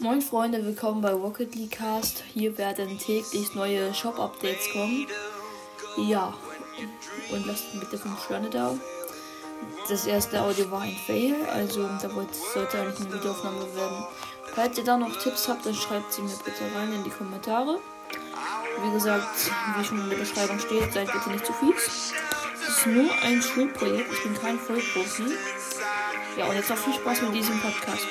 Moin Freunde, willkommen bei Rocket League Cast. Hier werden täglich neue Shop-Updates kommen. Ja, und lasst bitte 5 Sterne da. Das erste Audio war ein Fail, also da sollte eigentlich eine Videoaufnahme werden. Falls ihr da noch Tipps habt, dann schreibt sie mir bitte rein in die Kommentare. Wie gesagt, wie schon in der Beschreibung steht, seid bitte nicht zu fies. Es ist nur ein Schulprojekt, ich bin kein Vollprofi. Ja, und jetzt noch viel Spaß mit diesem Podcast.